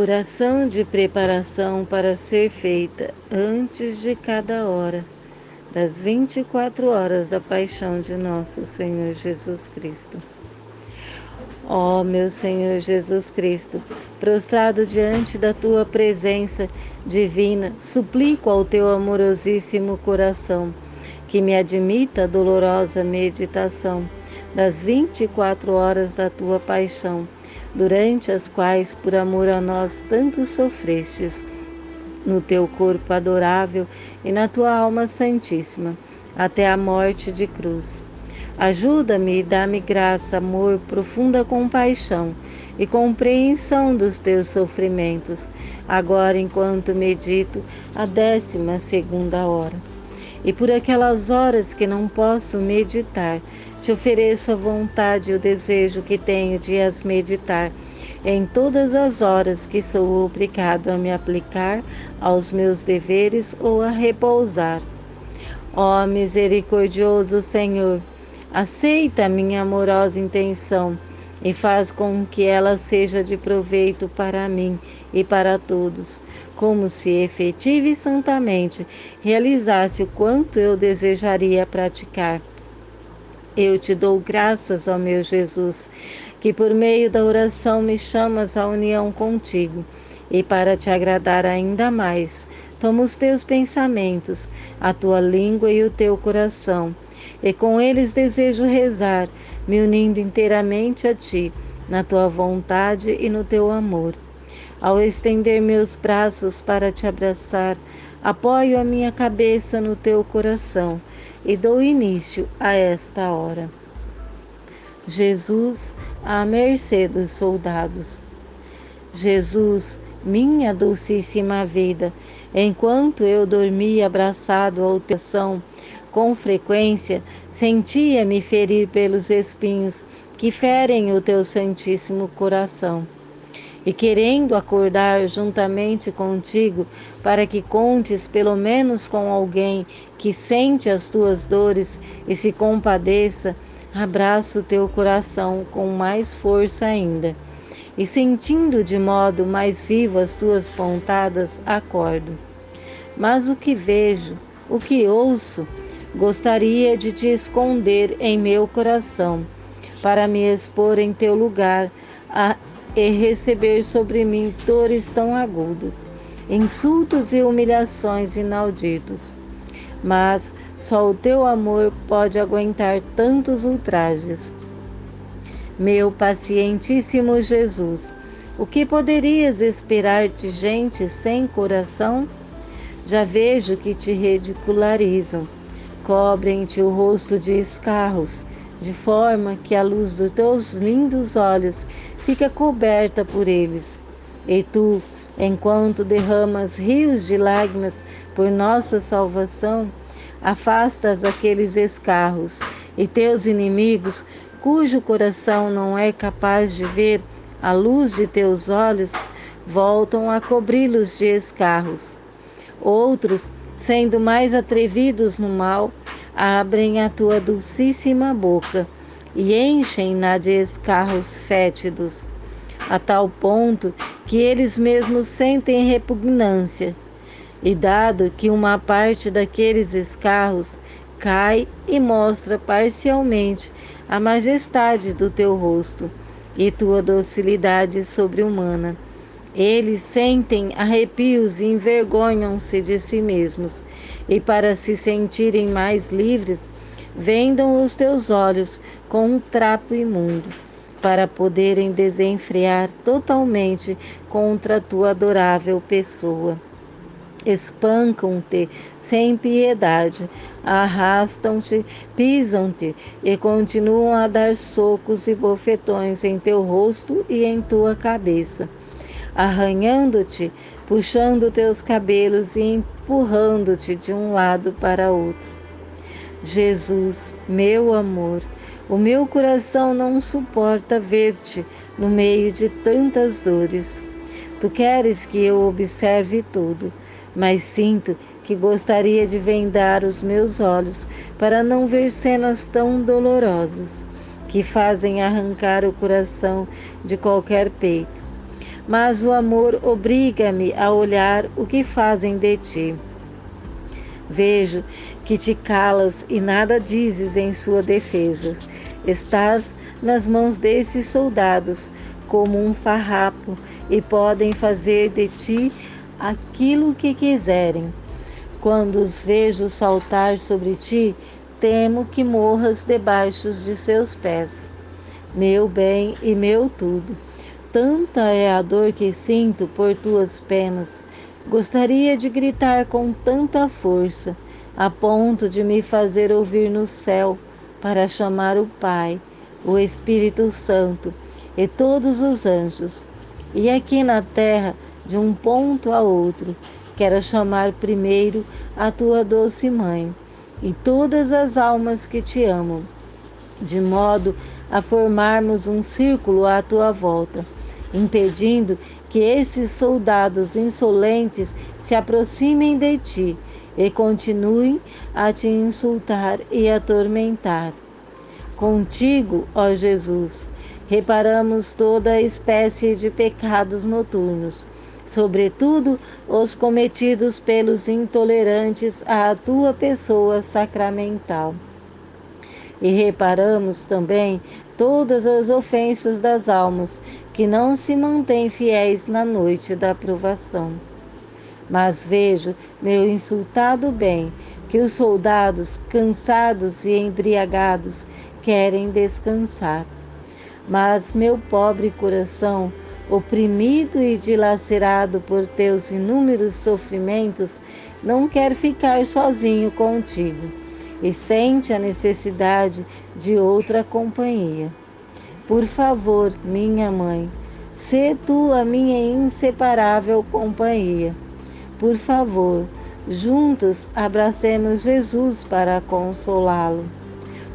Oração de preparação para ser feita antes de cada hora das 24 horas da paixão de nosso Senhor Jesus Cristo. Ó oh, meu Senhor Jesus Cristo, prostrado diante da tua presença divina, suplico ao teu amorosíssimo coração que me admita a dolorosa meditação das 24 horas da tua paixão durante as quais por amor a nós tanto sofrestes, no teu corpo adorável e na tua alma santíssima, até a morte de cruz. Ajuda-me e dá-me graça, amor, profunda compaixão e compreensão dos teus sofrimentos, agora enquanto medito a décima segunda hora. E por aquelas horas que não posso meditar, te ofereço a vontade e o desejo que tenho de as meditar em todas as horas que sou obrigado a me aplicar aos meus deveres ou a repousar. Ó misericordioso Senhor, aceita a minha amorosa intenção e faz com que ela seja de proveito para mim e para todos, como se efetiva e santamente realizasse o quanto eu desejaria praticar. Eu te dou graças, ó meu Jesus, que por meio da oração me chamas à união contigo. E para te agradar ainda mais, tomo os teus pensamentos, a tua língua e o teu coração, e com eles desejo rezar, me unindo inteiramente a ti, na tua vontade e no teu amor. Ao estender meus braços para te abraçar, apoio a minha cabeça no teu coração e dou início a esta hora. Jesus, à mercê dos soldados. Jesus, minha docíssima vida, enquanto eu dormia abraçado ao teu coração, com frequência sentia-me ferir pelos espinhos que ferem o teu santíssimo coração e querendo acordar juntamente contigo, para que contes pelo menos com alguém que sente as tuas dores e se compadeça, abraço teu coração com mais força ainda. E sentindo de modo mais vivo as tuas pontadas, acordo. Mas o que vejo, o que ouço, gostaria de te esconder em meu coração, para me expor em teu lugar a e receber sobre mim dores tão agudas, insultos e humilhações inauditos. Mas só o teu amor pode aguentar tantos ultrajes. Meu pacientíssimo Jesus, o que poderias esperar de gente sem coração? Já vejo que te ridicularizam, cobrem-te o rosto de escarros, de forma que a luz dos teus lindos olhos fica coberta por eles. E tu, enquanto derramas rios de lágrimas por nossa salvação, afastas aqueles escarros e teus inimigos, cujo coração não é capaz de ver a luz de teus olhos, voltam a cobri-los de escarros. Outros, sendo mais atrevidos no mal, abrem a tua dulcíssima boca e enchem-na de escarros fétidos, a tal ponto que eles mesmos sentem repugnância. E dado que uma parte daqueles escarros cai e mostra parcialmente a majestade do teu rosto e tua docilidade sobre-humana, eles sentem arrepios e envergonham-se de si mesmos, e para se sentirem mais livres, vendam os teus olhos com um trapo imundo, para poderem desenfrear totalmente contra a tua adorável pessoa. Espancam-te sem piedade, arrastam-te, pisam-te e continuam a dar socos e bofetões em teu rosto e em tua cabeça, arranhando-te, puxando teus cabelos e empurrando-te de um lado para outro. Jesus, meu amor, o meu coração não suporta ver-te no meio de tantas dores. Tu queres que eu observe tudo, mas sinto que gostaria de vendar os meus olhos para não ver cenas tão dolorosas que fazem arrancar o coração de qualquer peito. Mas o amor obriga-me a olhar o que fazem de ti. Vejo que te calas e nada dizes em sua defesa. Estás nas mãos desses soldados como um farrapo e podem fazer de ti aquilo que quiserem. Quando os vejo saltar sobre ti, temo que morras debaixo de seus pés. Meu bem e meu tudo Tanta é a dor que sinto por tuas penas. Gostaria de gritar com tanta força, a ponto de me fazer ouvir no céu, para chamar o Pai, o Espírito Santo e todos os anjos. E aqui na terra, de um ponto a outro, quero chamar primeiro a tua doce mãe e todas as almas que te amam, de modo a formarmos um círculo à tua volta impedindo que esses soldados insolentes se aproximem de ti e continuem a te insultar e atormentar. Contigo, ó Jesus, reparamos toda espécie de pecados noturnos, sobretudo os cometidos pelos intolerantes à tua pessoa sacramental. E reparamos também todas as ofensas das almas que não se mantêm fiéis na noite da provação. Mas vejo, meu insultado bem, que os soldados, cansados e embriagados, querem descansar. Mas meu pobre coração, oprimido e dilacerado por teus inúmeros sofrimentos, não quer ficar sozinho contigo e sente a necessidade de outra companhia. Por favor, minha mãe, sê tu a minha inseparável companhia. Por favor, juntos abracemos Jesus para consolá-lo.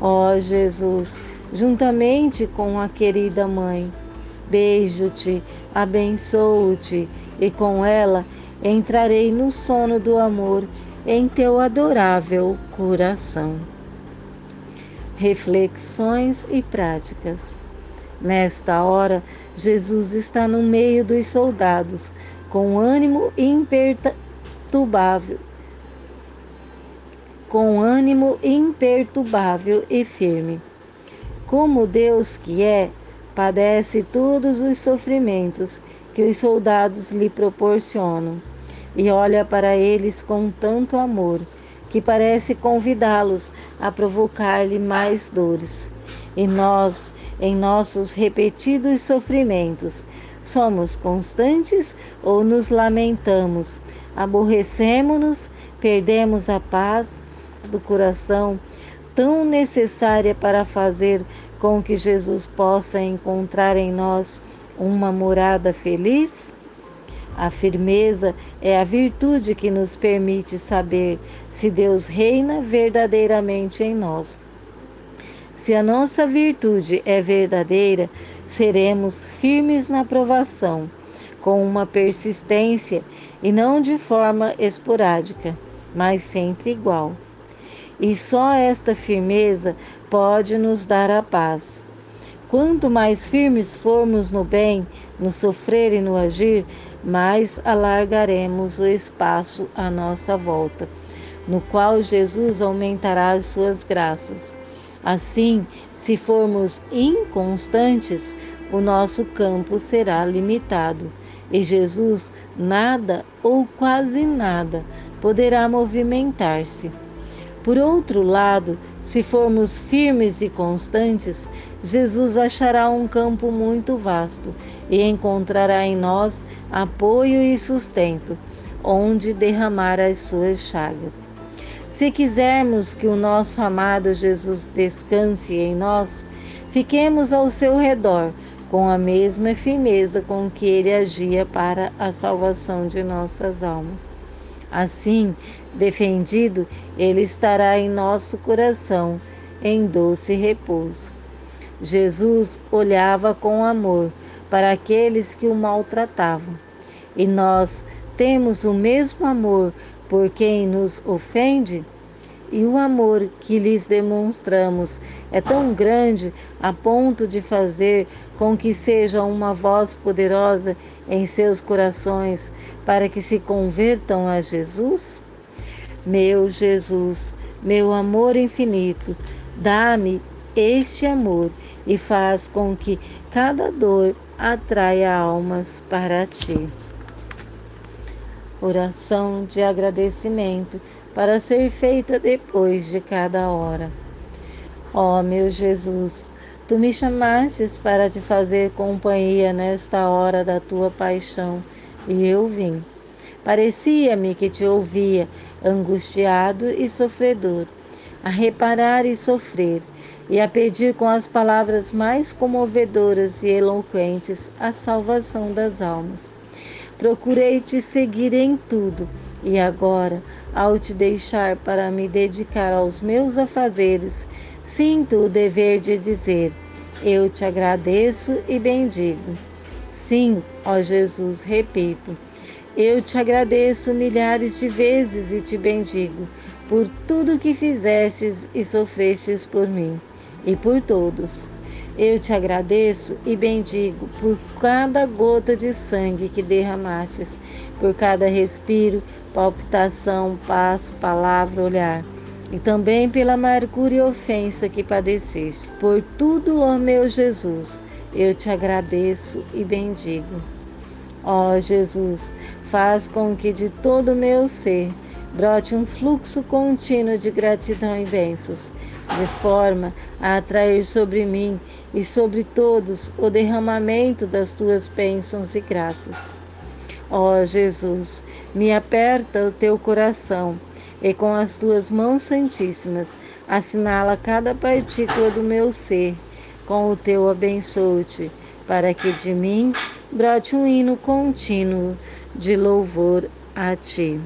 Ó oh, Jesus, juntamente com a querida mãe, beijo-te, abençoo-te e com ela entrarei no sono do amor em teu adorável coração. Reflexões e práticas. Nesta hora, Jesus está no meio dos soldados, com ânimo imperturbável, com ânimo imperturbável e firme. Como Deus que é, padece todos os sofrimentos que os soldados lhe proporcionam e olha para eles com tanto amor que parece convidá-los a provocar-lhe mais dores. E nós, em nossos repetidos sofrimentos, somos constantes ou nos lamentamos, aborrecemos-nos, perdemos a paz do coração, tão necessária para fazer com que Jesus possa encontrar em nós uma morada feliz? A firmeza é a virtude que nos permite saber se Deus reina verdadeiramente em nós. Se a nossa virtude é verdadeira, seremos firmes na provação, com uma persistência e não de forma esporádica, mas sempre igual. E só esta firmeza pode nos dar a paz. Quanto mais firmes formos no bem, no sofrer e no agir, mais alargaremos o espaço à nossa volta, no qual Jesus aumentará as suas graças. Assim, se formos inconstantes, o nosso campo será limitado e Jesus nada ou quase nada poderá movimentar-se. Por outro lado, se formos firmes e constantes, Jesus achará um campo muito vasto e encontrará em nós apoio e sustento, onde derramar as suas chagas. Se quisermos que o nosso amado Jesus descanse em nós, fiquemos ao seu redor com a mesma firmeza com que ele agia para a salvação de nossas almas. Assim, defendido, ele estará em nosso coração em doce repouso. Jesus olhava com amor para aqueles que o maltratavam. E nós temos o mesmo amor por quem nos ofende? e o amor que lhes demonstramos é tão grande a ponto de fazer com que seja uma voz poderosa em seus corações para que se convertam a Jesus? Meu Jesus, meu amor infinito, dá-me este amor e faz com que cada dor atraia almas para ti. Oração de agradecimento para ser feita depois de cada hora. Ó oh, meu Jesus, tu me chamastes para te fazer companhia nesta hora da tua paixão, e eu vim. Parecia-me que te ouvia, angustiado e sofredor, a reparar e sofrer, e a pedir com as palavras mais comovedoras e eloquentes a salvação das almas. Procurei te seguir em tudo, e agora, ao te deixar para me dedicar aos meus afazeres, sinto o dever de dizer: Eu te agradeço e bendigo. Sim, ó Jesus, repito, eu te agradeço milhares de vezes e te bendigo por tudo que fizestes e sofrestes por mim e por todos. Eu te agradeço e bendigo por cada gota de sangue que derramastes, por cada respiro, palpitação, passo, palavra, olhar, e também pela amargura e ofensa que padeceste. Por tudo, ó meu Jesus, eu te agradeço e bendigo. Ó Jesus, faz com que de todo o meu ser brote um fluxo contínuo de gratidão e bênçãos, de forma a atrair sobre mim e sobre todos o derramamento das tuas bênçãos e graças. Ó Jesus, me aperta o teu coração e com as tuas mãos santíssimas assinala cada partícula do meu ser com o teu abençoe para que de mim brote um hino contínuo de louvor a ti.